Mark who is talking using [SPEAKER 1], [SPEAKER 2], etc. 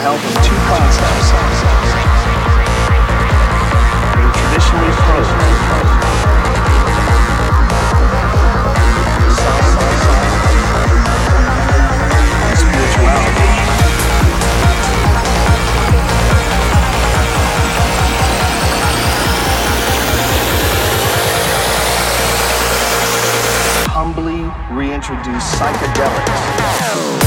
[SPEAKER 1] help of two concepts that traditionally frozen. humbly reintroduce psychedelics.